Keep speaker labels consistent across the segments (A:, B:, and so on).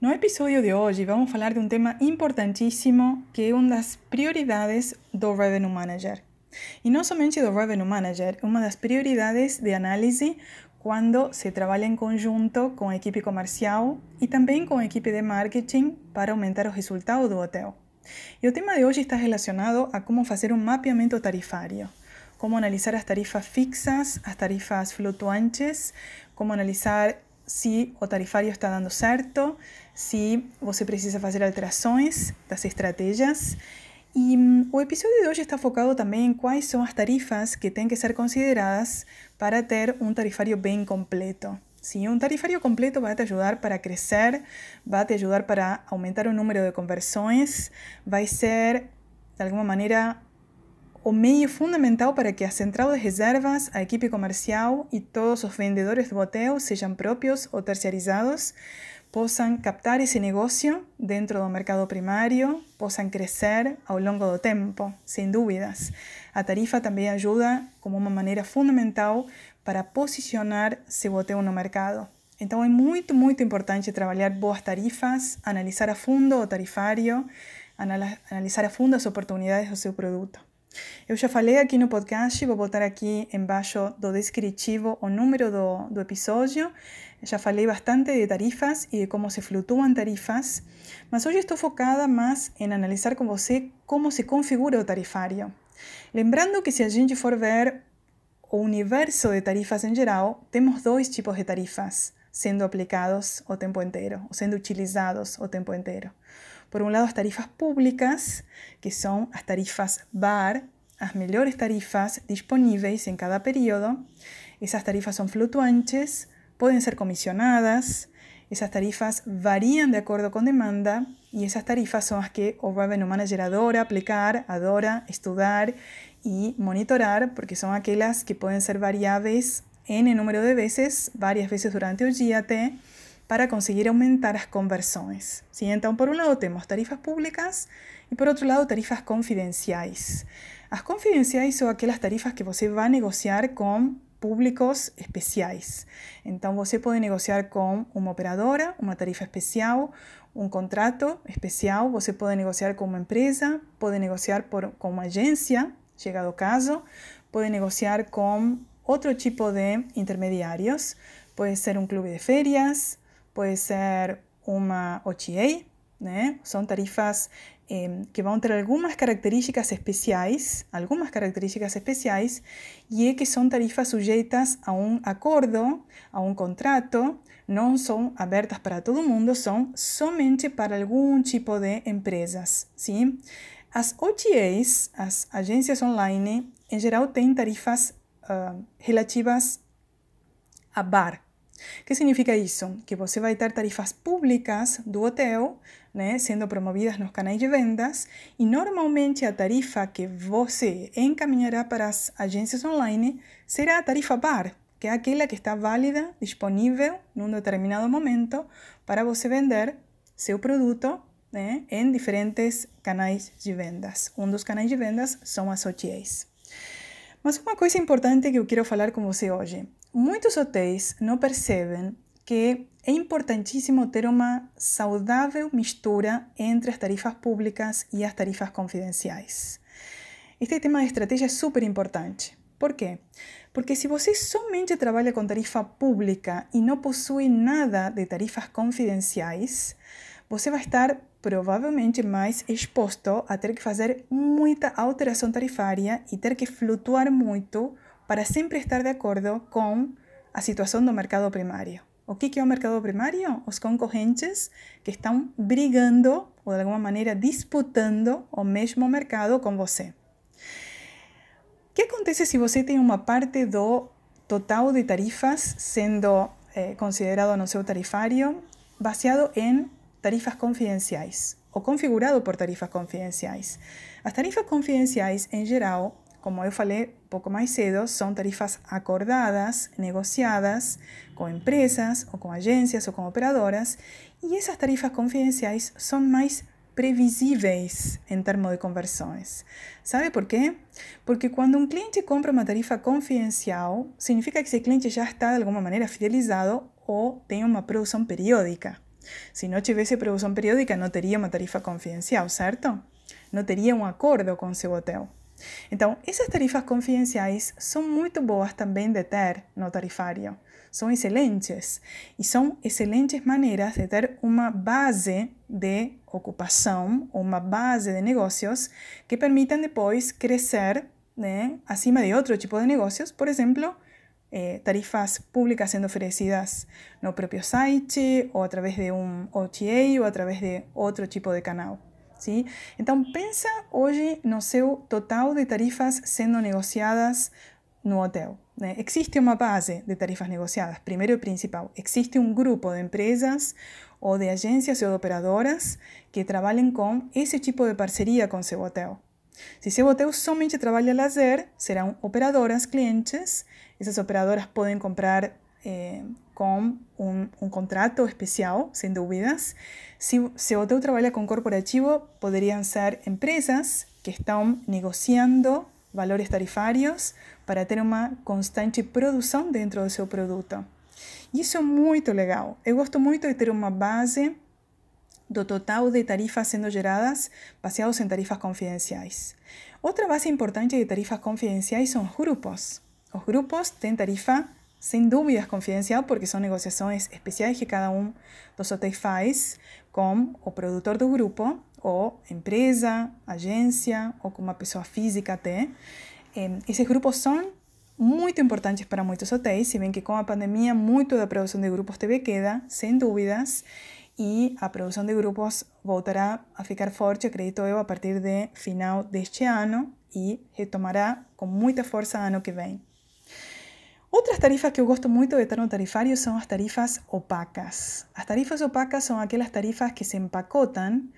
A: No episódio de hoje vamos falar de um tema importantíssimo que é uma das prioridades do Revenue Manager. E não somente do Revenue Manager, uma das prioridades de análise quando se trabalha em conjunto com a equipe comercial e também com a equipe de marketing para aumentar os resultados do hotel. E o tema de hoje está relacionado a como fazer um mapeamento tarifário, como analisar as tarifas fixas, as tarifas flutuantes, como analisar se o tarifário está dando certo, se você precisa fazer alterações das estratégias. E um, o episódio de hoje está focado também em quais são as tarifas que têm que ser consideradas para ter um tarifário bem completo. Sim, um tarifário completo vai te ajudar para crescer, vai te ajudar para aumentar o número de conversões, vai ser, de alguma maneira, o meio fundamental para que a central de reservas, a equipe comercial e todos os vendedores do hotel, sejam próprios ou terceirizados, possam captar esse negócio dentro do mercado primário, possam crescer ao longo do tempo, sem dúvidas. A tarifa também ajuda como uma maneira fundamental para posicionar seu hotel no mercado. Então é muito, muito importante trabalhar boas tarifas, analisar a fundo o tarifário, analisar a fundo as oportunidades do seu produto. Eu já falei aqui no podcast, vou botar aqui embaixo do descritivo o número do, do episódio. Já falei bastante de tarifas e de como se flutuam tarifas, mas hoje estou focada mais em analisar com você como se configura o tarifário. Lembrando que se a gente for ver o universo de tarifas em geral, temos dois tipos de tarifas sendo aplicados o tempo inteiro, ou sendo utilizados o tempo inteiro. Por un lado, las tarifas públicas, que son las tarifas VAR, las mejores tarifas disponibles en cada periodo. Esas tarifas son fluctuantes, pueden ser comisionadas, esas tarifas varían de acuerdo con demanda y esas tarifas son las que o Revenue Manager adora aplicar, adora estudiar y monitorar, porque son aquellas que pueden ser variables en el número de veces, varias veces durante el GAT para conseguir aumentar as conversões. Sim? Por um lado, temos tarifas públicas e, por outro lado, tarifas confidenciais. As confidenciais são aquelas tarifas que você vai negociar com públicos especiais. Então, você pode negociar com uma operadora uma tarifa especial, um contrato especial, você pode negociar com uma empresa, pode negociar por, com uma agência, chegado o caso, pode negociar com outro tipo de intermediários, pode ser um clube de férias, pode ser uma OTA, né? São tarifas eh, que vão ter algumas características especiais, algumas características especiais, e é que são tarifas sujeitas a um acordo, a um contrato, não são abertas para todo mundo, são somente para algum tipo de empresas, sim? As OTAs, as agências online, em geral têm tarifas uh, relativas a bar, o que significa isso? Que você vai ter tarifas públicas do hotel, né, sendo promovidas nos canais de vendas, e normalmente a tarifa que você encaminhará para as agências online será a tarifa bar, que é aquela que está válida, disponível num determinado momento para você vender seu produto né, em diferentes canais de vendas. Um dos canais de vendas são as OTAs. Mas uma coisa importante que eu quero falar com você hoje. Muitos hotéis não percebem que é importantíssimo ter uma saudável mistura entre as tarifas públicas e as tarifas confidenciais. Este tema de estratégia é super importante. Por quê? Porque se você somente trabalha com tarifa pública e não possui nada de tarifas confidenciais, você vai estar provavelmente mais exposto a ter que fazer muita alteração tarifária e ter que flutuar muito para sempre estar de acordo com a situação do mercado primário. O que é o mercado primário? Os concorrentes que estão brigando ou de alguma maneira disputando o mesmo mercado com você. O que acontece se você tem uma parte do total de tarifas sendo eh, considerado no seu tarifário baseado em tarifas confidenciais ou configurado por tarifas confidenciais? As tarifas confidenciais, em geral, como eu falei pouco mais cedo, são tarifas acordadas, negociadas com empresas ou com agências ou com operadoras, e essas tarifas confidenciais são mais previsíveis em termos de conversões. Sabe por quê? Porque quando um cliente compra uma tarifa confidencial, significa que esse cliente já está de alguma maneira fidelizado ou tem uma produção periódica. Se não tivesse produção periódica, não teria uma tarifa confidencial, certo? Não teria um acordo com seu hotel. Então, essas tarifas confidenciais são muito boas também de ter no tarifário. São excelentes e são excelentes maneiras de ter uma base de ocupação, uma base de negócios que permitam depois crescer né, acima de outro tipo de negócios, por exemplo, eh, tarifas públicas sendo oferecidas no próprio site, ou através de um OTA, ou através de outro tipo de canal. Sim? Então, pensa hoje no seu total de tarifas sendo negociadas no hotel. Né? Existe uma base de tarifas negociadas, primeiro e principal. Existe um grupo de empresas ou de agências ou de operadoras que trabalhem com esse tipo de parceria com seu hotel. Se seu hotel somente trabalha lazer, serão operadoras clientes. Essas operadoras podem comprar eh, com um, um, contrato especial, sem dúvidas. Se seu hotel trabalha com corporativo, poderiam ser empresas que estão negociando valores tarifários para ter uma constante produção dentro do seu produto. Isso é muito legal. Eu gosto muito de ter uma base do total de tarifas sendo geradas baseados em tarifas confidenciais. Outra base importante de tarifas confidenciais são os grupos. Os grupos têm tarifa sem dúvidas confidencial, porque são negociações especiais que cada um dos hotéis faz com o produtor do grupo, ou empresa, agência, ou com uma pessoa física até. Esses grupos são muito importantes para muitos hotéis, se bem que com a pandemia muito da produção de grupos teve queda, sem dúvidas, e a produção de grupos voltará a ficar forte, acredito eu, a partir de final deste ano e retomará com muita força ano que vem. Outras tarifas que eu gosto muito de ter no tarifário são as tarifas opacas. As tarifas opacas são aquelas tarifas que se empacotam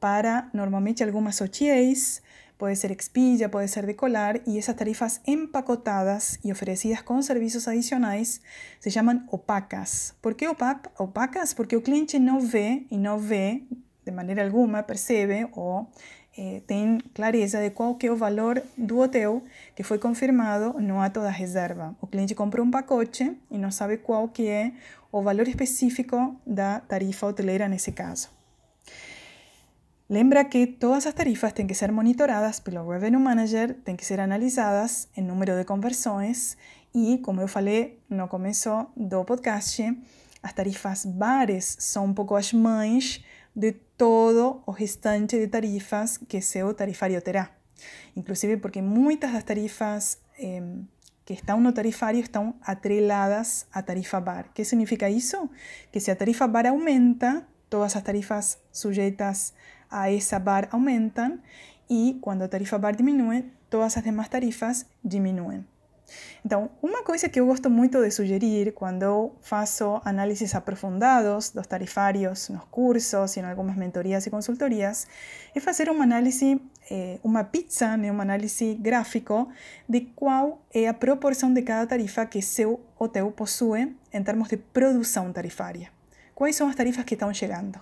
A: para normalmente algumas OTAs, pode ser Expedia, pode ser Decolar, e essas tarifas empacotadas e oferecidas com serviços adicionais se chamam opacas. Por que opacas? Porque o cliente não vê e não vê de maneira alguma, percebe ou eh, tem clareza de qual é o valor do hotel que foi confirmado no ato da reserva. O cliente compra um pacote e não sabe qual que é o valor específico da tarifa hoteleira nesse caso. Lembra que todas as tarifas têm que ser monitoradas pelo Revenue Manager, têm que ser analisadas em número de conversões e, como eu falei no começo do podcast, as tarifas bares são um pouco as mães de todo o restante de tarifas que seu tarifário terá. Inclusive porque muitas das tarifas eh, que estão no tarifário estão atreladas à tarifa bar. Que significa isso? Que se a tarifa bar aumenta, todas as tarifas sujeitas a essa bar aumentam e quando a tarifa bar diminui, todas as demais tarifas diminuem. Então, uma coisa que eu gosto muito de sugerir quando faço análises aprofundados dos tarifários nos cursos e em algumas mentorias e consultorias é fazer uma análise, eh, uma pizza, né, uma análise gráfico de qual é a proporção de cada tarifa que seu hotel possui em termos de produção tarifária. Quais são as tarifas que estão chegando?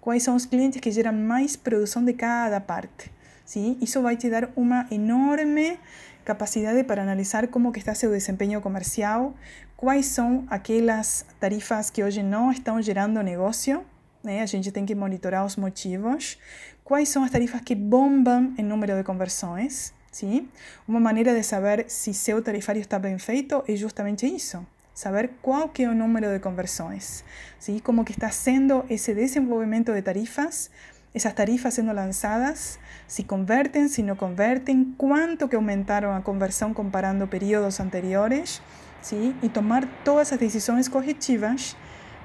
A: Quais são os clientes que geram mais produção de cada parte? Sim? Isso vai te dar uma enorme capacidade para analisar como que está seu desempenho comercial, quais são aquelas tarifas que hoje não estão gerando negócio, né? a gente tem que monitorar os motivos, quais são as tarifas que bombam em número de conversões, sim? Uma maneira de saber se seu tarifário está bem feito é justamente isso, saber qual que número de conversões, sim? Como que está sendo esse desenvolvimento de tarifas, essas tarifas sendo lançadas, se convertem, se não convertem, quanto que aumentaram a conversão comparando períodos anteriores, sim? e tomar todas as decisões corretivas,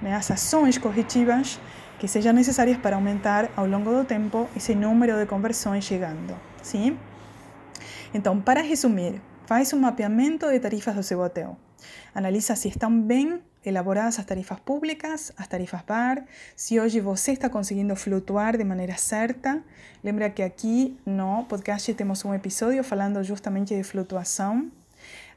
A: né, ações corretivas que sejam necessárias para aumentar ao longo do tempo esse número de conversões chegando. Sim? Então, para resumir, faz um mapeamento de tarifas do seu hotel. Analisa se estão bem elaboradas as tarifas públicas, as tarifas bar, se hoje você está conseguindo flutuar de maneira certa. Lembra que aqui no podcast temos um episódio falando justamente de flutuação.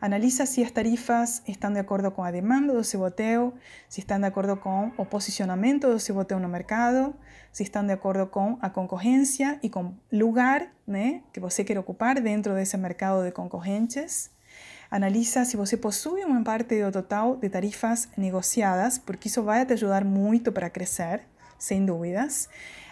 A: Analisa se as tarifas estão de acordo com a demanda do seu hotel, se estão de acordo com o posicionamento do seu hotel no mercado, se estão de acordo com a concorrência e com lugar né, que você quer ocupar dentro desse mercado de concorrentes. Analisa se você possui uma parte do total de tarifas negociadas, porque isso vai te ajudar muito para crescer. sem dúvidas.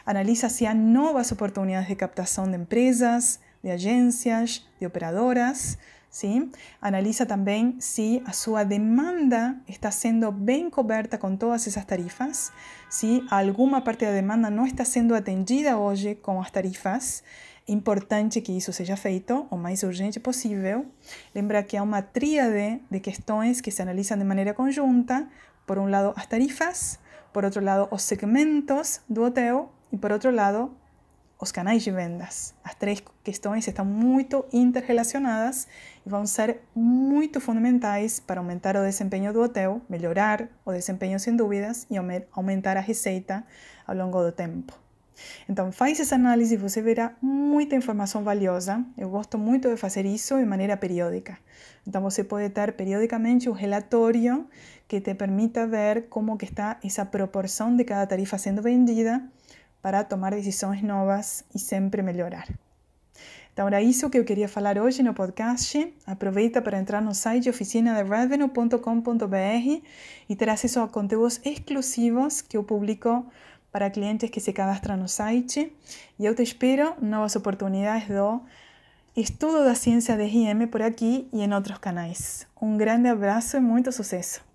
A: Analisa se há novas oportunidades de captação de empresas, de agências, de operadoras. Sim? Analisa também se a sua demanda está sendo bem coberta com todas essas tarifas, se alguma parte da demanda não está sendo atendida hoje com as tarifas. Importante que isso seja feito o mais urgente possível. Lembra que há uma tríade de questões que se analisam de maneira conjunta. Por um lado, as tarifas, por outro lado, os segmentos do hotel e, por outro lado, os canais de vendas. As três questões estão muito interrelacionadas e vão ser muito fundamentais para aumentar o desempenho do hotel, melhorar o desempenho sem dúvidas e aumentar a receita ao longo do tempo. Então, faz essa análise e você verá muita informação valiosa. Eu gosto muito de fazer isso de maneira periódica. Então, você pode ter periodicamente um relatório que te permita ver como que está essa proporção de cada tarifa sendo vendida para tomar decisões novas e sempre melhorar. Então, era isso que eu queria falar hoje no podcast. Aproveita para entrar no site oficinaderevenue.com.br e ter acesso a conteúdos exclusivos que eu publico para clientes que se cadastram no site. E eu te espero novas oportunidades do estudo da ciência de RIM por aqui e em outros canais. Um grande abraço e muito sucesso!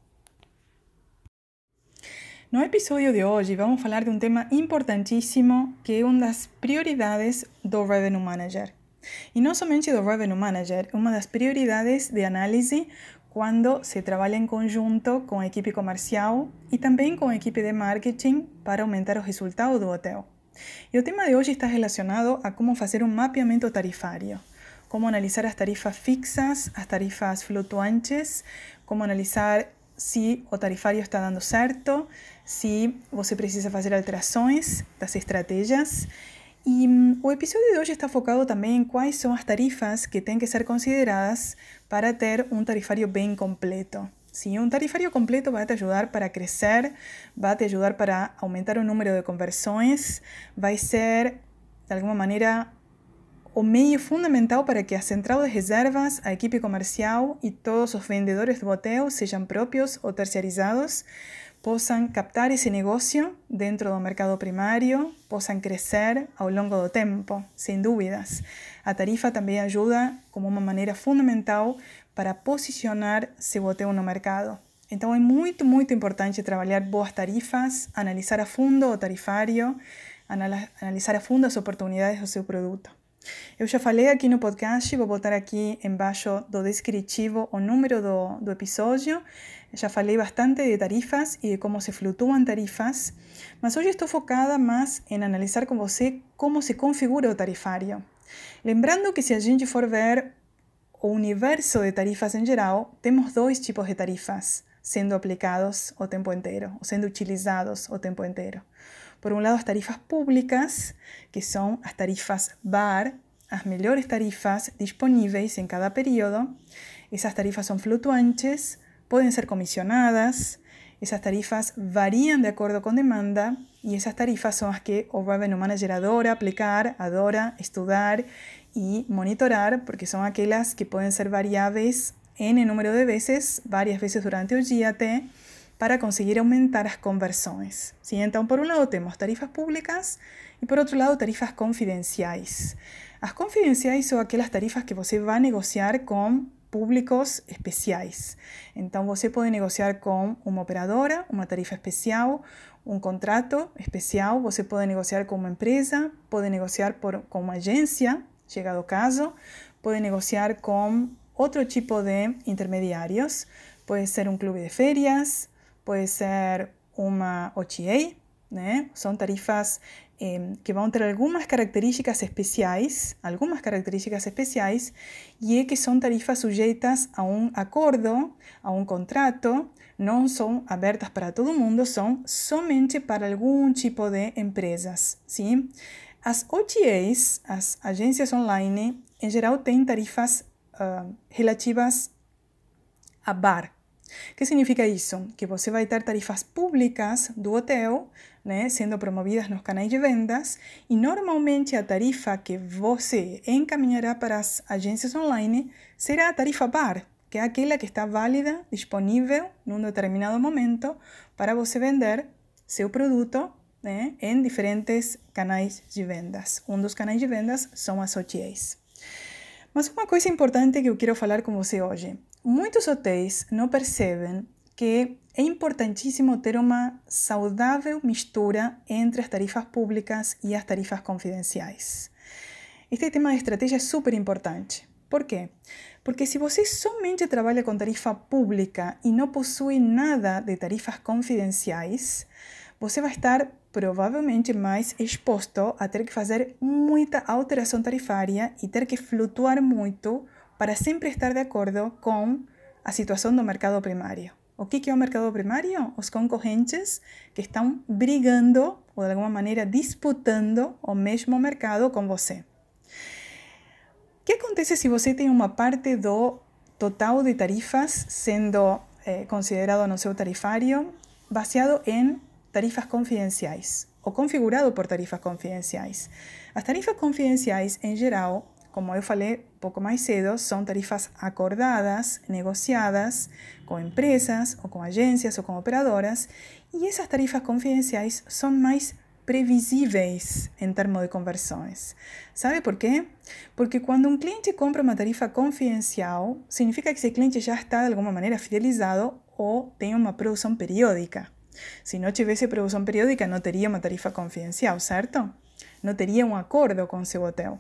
A: No episódio de hoje vamos falar de um tema importantíssimo que é uma das prioridades do Revenue Manager. E não somente do Revenue Manager, uma das prioridades de análise quando se trabalha em conjunto com a equipe comercial e também com a equipe de marketing para aumentar os resultados do hotel. E o tema de hoje está relacionado a como fazer um mapeamento tarifário, como analisar as tarifas fixas, as tarifas flutuantes, como analisar se o tarifário está dando certo, se você precisa fazer alterações das estratégias. E um, o episódio de hoje está focado também em quais são as tarifas que têm que ser consideradas para ter um tarifário bem completo. Sim, um tarifário completo vai te ajudar para crescer, vai te ajudar para aumentar o número de conversões, vai ser, de alguma maneira, o meio fundamental para que a de reservas, a equipe comercial e todos os vendedores do hotel, sejam próprios ou terceirizados, possam captar esse negócio dentro do mercado primário, possam crescer ao longo do tempo, sem dúvidas. A tarifa também ajuda como uma maneira fundamental para posicionar seu hotel no mercado. Então é muito, muito importante trabalhar boas tarifas, analisar a fundo o tarifário, analisar a fundo as oportunidades do seu produto. Eu já falei aqui no podcast, vou botar aqui embaixo do descritivo o número do, do episódio. Já falei bastante de tarifas e de como se flutuam tarifas, mas hoje estou focada mais em analisar com você como se configura o tarifário. Lembrando que se a gente for ver o universo de tarifas em geral, temos dois tipos de tarifas sendo aplicados o tempo inteiro, ou sendo utilizados o tempo inteiro. Por un lado, las tarifas públicas, que son las tarifas VAR, las mejores tarifas disponibles en cada periodo. Esas tarifas son fluctuantes, pueden ser comisionadas, esas tarifas varían de acuerdo con demanda y esas tarifas son las que o Revenue Manager adora aplicar, adora estudiar y monitorar, porque son aquellas que pueden ser variables en el número de veces, varias veces durante el GAT para conseguir aumentar as conversões. Sim? Então, por um lado, temos tarifas públicas e, por outro lado, tarifas confidenciais. As confidenciais são aquelas tarifas que você vai negociar com públicos especiais. Então, você pode negociar com uma operadora uma tarifa especial, um contrato especial, você pode negociar com uma empresa, pode negociar por, com uma agência, chegado o caso, pode negociar com outro tipo de intermediários, pode ser um clube de férias, pode ser uma OTA, né? São tarifas eh, que vão ter algumas características especiais, algumas características especiais, e é que são tarifas sujeitas a um acordo, a um contrato, não são abertas para todo mundo, são somente para algum tipo de empresas, sim? As OTAs, as agências online, em geral têm tarifas uh, relativas a bar, o que significa isso? Que você vai ter tarifas públicas do hotel, né, sendo promovidas nos canais de vendas, e normalmente a tarifa que você encaminhará para as agências online será a tarifa bar, que é aquela que está válida, disponível num determinado momento para você vender seu produto né, em diferentes canais de vendas. Um dos canais de vendas são as OTAs. Mas uma coisa importante que eu quero falar com você hoje. Muitos hotéis não percebem que é importantíssimo ter uma saudável mistura entre as tarifas públicas e as tarifas confidenciais. Este tema de estratégia é super importante. Por quê? Porque se você somente trabalha com tarifa pública e não possui nada de tarifas confidenciais, você vai estar provavelmente mais exposto a ter que fazer muita alteração tarifária e ter que flutuar muito para sempre estar de acordo com a situação do mercado primário. O que é o mercado primário? Os concorrentes que estão brigando ou de alguma maneira disputando o mesmo mercado com você. O que acontece se você tem uma parte do total de tarifas sendo eh, considerado no seu tarifário baseado em tarifas confidenciais ou configurado por tarifas confidenciais? As tarifas confidenciais, em geral, como eu falei pouco mais cedo, são tarifas acordadas, negociadas com empresas ou com agências ou com operadoras, e essas tarifas confidenciais são mais previsíveis em termos de conversões. Sabe por quê? Porque quando um cliente compra uma tarifa confidencial, significa que esse cliente já está de alguma maneira fidelizado ou tem uma produção periódica. Se não tivesse produção periódica, não teria uma tarifa confidencial, certo? Não teria um acordo com seu hotel.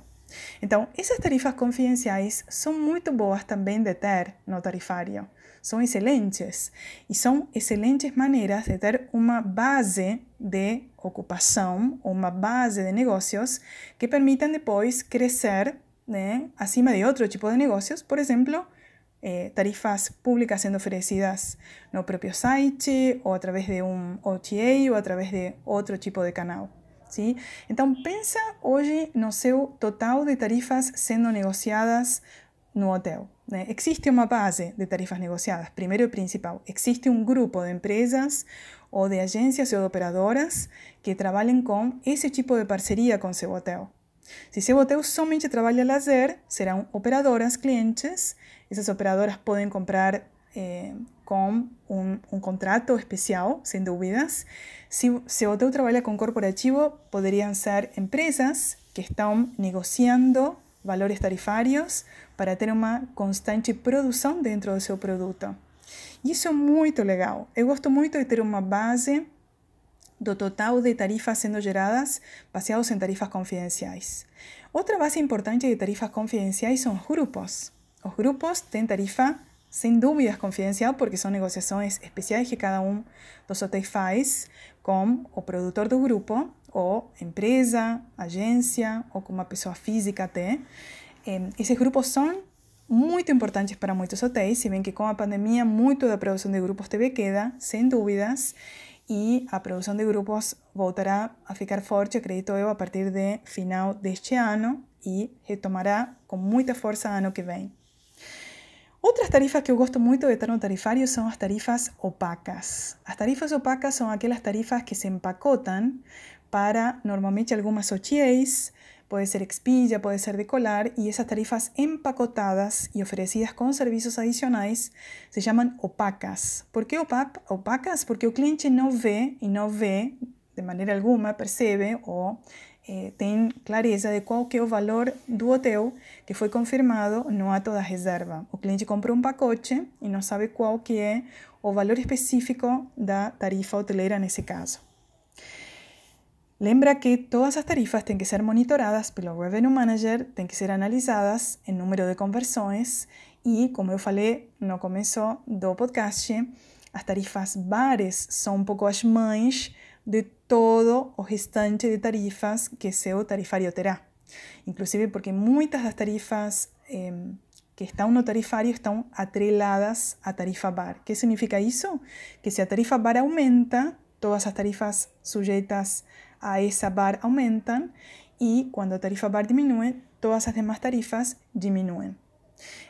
A: Então, essas tarifas confidenciais são muito boas também de ter no tarifário. São excelentes e são excelentes maneiras de ter uma base de ocupação, uma base de negócios que permitam depois crescer né, acima de outro tipo de negócios, por exemplo, eh, tarifas públicas sendo oferecidas no próprio site, ou através de um OTA, ou através de outro tipo de canal. Sim? Então, pensa hoje no seu total de tarifas sendo negociadas no hotel. Né? Existe uma base de tarifas negociadas, primeiro e principal. Existe um grupo de empresas ou de agências ou de operadoras que trabalhem com esse tipo de parceria com seu hotel. Se seu hotel somente trabalha lazer, serão operadoras clientes. Essas operadoras podem comprar eh, com um, um, contrato especial, sem dúvidas. Se, se o teu trabalha com corporativo, poderiam ser empresas que estão negociando valores tarifários para ter uma constante produção dentro do seu produto. Isso é muito legal. Eu gosto muito de ter uma base do total de tarifas sendo geradas baseados em tarifas confidenciais. Outra base importante de tarifas confidenciais são os grupos. Os grupos têm tarifa sem dúvidas confidencial, porque são negociações especiais que cada um dos hotéis faz com o produtor do grupo, ou empresa, agência, ou com uma pessoa física até. Esses grupos são muito importantes para muitos hotéis, se bem que com a pandemia muito da produção de grupos teve queda, sem dúvidas, e a produção de grupos voltará a ficar forte, acredito eu, a partir de final deste ano e retomará com muita força ano que vem. Outras tarifas que eu gosto muito de ter no tarifário são as tarifas opacas. As tarifas opacas são aquelas tarifas que se empacotam para normalmente algumas OTAs, pode ser Expedia, pode ser Decolar, e essas tarifas empacotadas e oferecidas com serviços adicionais se chamam opacas. Por que opacas? Porque o cliente não vê e não vê de maneira alguma, percebe ou eh, tem clareza de qual que é o valor do hotel que foi confirmado no ato da reserva. O cliente comprou um pacote e não sabe qual que é o valor específico da tarifa hoteleira nesse caso. Lembra que todas as tarifas têm que ser monitoradas pelo Revenue Manager, têm que ser analisadas em número de conversões e, como eu falei no começo do podcast, as tarifas bares são um pouco as mães de todo o restante de tarifas que seu tarifário terá. Inclusive porque muitas das tarifas eh, que estão no tarifário estão atreladas à tarifa bar. Que significa isso? Que se a tarifa bar aumenta, todas as tarifas sujeitas a essa bar aumentam e quando a tarifa bar diminui, todas as demais tarifas diminuem.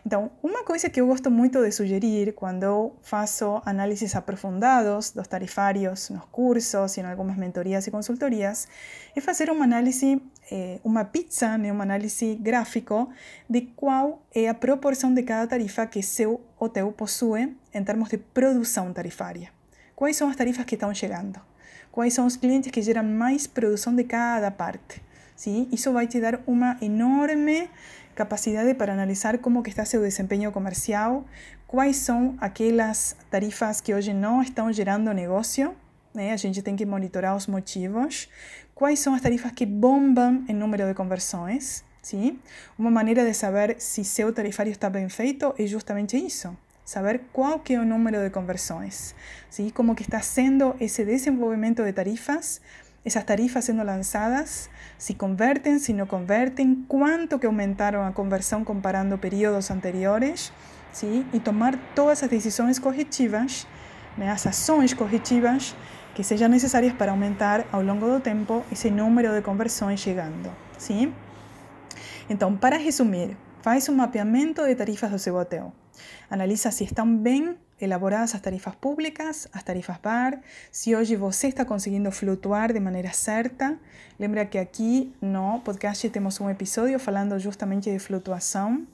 A: Então, uma coisa que eu gosto muito de sugerir quando faço análises aprofundados dos tarifários nos cursos e em algumas mentorias e consultorias é fazer uma análise, eh, uma pizza, né, análise gráfico de qual é a proporção de cada tarifa que seu hotel possui em termos de produção tarifária. Quais são as tarifas que estão chegando? quais são os clientes que geram mais produção de cada parte. ¿sí? Isso vai te dar uma enorme capacidade para analisar como que está seu desempenho comercial, quais são aquelas tarifas que hoje não estão gerando negócio, né? a gente tem que monitorar os motivos, quais são as tarifas que bombam em número de conversões, ¿sí? Uma maneira de saber se seu tarifário está bem feito é justamente isso, saber qual que é o número de conversões, ¿sí? Como que está sendo esse desenvolvimento de tarifas, essas tarifas sendo lançadas, se convertem, se não convertem, quanto que aumentaram a conversão comparando períodos anteriores, ¿sí? E tomar todas as decisões corretivas, né? as ações que sejam necessárias para aumentar ao longo do tempo esse número de conversões chegando, sim? Então, para resumir, faz um mapeamento de tarifas do seu hotel. Analisa se estão bem elaboradas as tarifas públicas, as tarifas bar, se hoje você está conseguindo flutuar de maneira certa. Lembra que aqui no podcast temos um episódio falando justamente de flutuação.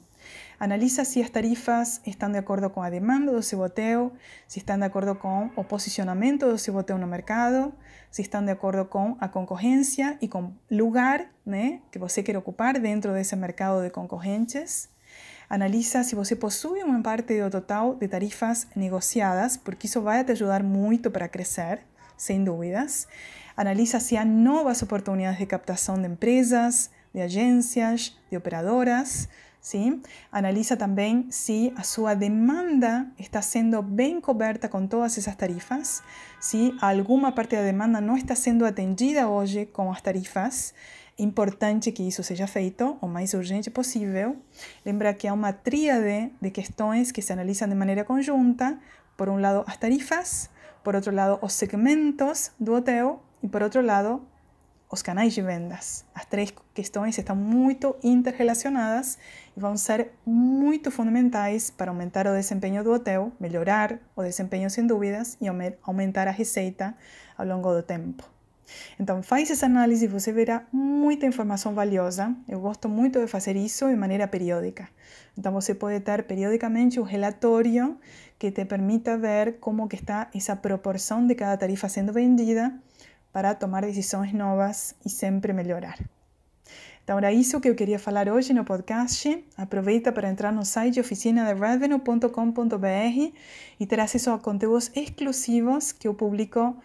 A: Analisa se as tarifas estão de acordo com a demanda do seu hotel, se estão de acordo com o posicionamento do seu hotel no mercado, se estão de acordo com a concorrência e com lugar né, que você quer ocupar dentro desse mercado de concorrentes. Analisa se você possui uma parte do total de tarifas negociadas, porque isso vai te ajudar muito para crescer, sem dúvidas. Analisa se há novas oportunidades de captação de empresas, de agências, de operadoras. ¿sí? Analiza también si a su demanda está siendo bien coberta con todas esas tarifas, si alguna parte de la demanda no está siendo atendida hoy con las tarifas, importante que isso seja feito o mais urgente possível. Lembra que há uma tríade de questões que se analisam de maneira conjunta. Por um lado, as tarifas, por outro lado, os segmentos do hotel e por outro lado, os canais de vendas. As três questões estão muito interrelacionadas e vão ser muito fundamentais para aumentar o desempenho do hotel, melhorar o desempenho sem dúvidas e aumentar a receita ao longo do tempo. Então, faz essa análise e você verá muita informação valiosa. Eu gosto muito de fazer isso de maneira periódica. Então, você pode ter periodicamente um relatório que te permita ver como que está essa proporção de cada tarifa sendo vendida para tomar decisões novas e sempre melhorar. Então era isso que eu queria falar hoje no podcast. Aproveita para entrar no site oficinaderevenue.com.br e ter acesso a conteúdos exclusivos que eu publico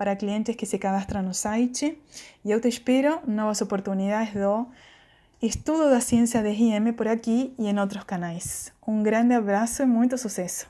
A: para clientes que se cadastram no site. E eu te espero novas oportunidades do estudo da ciência de RIM por aqui e em outros canais. Um grande abraço e muito sucesso!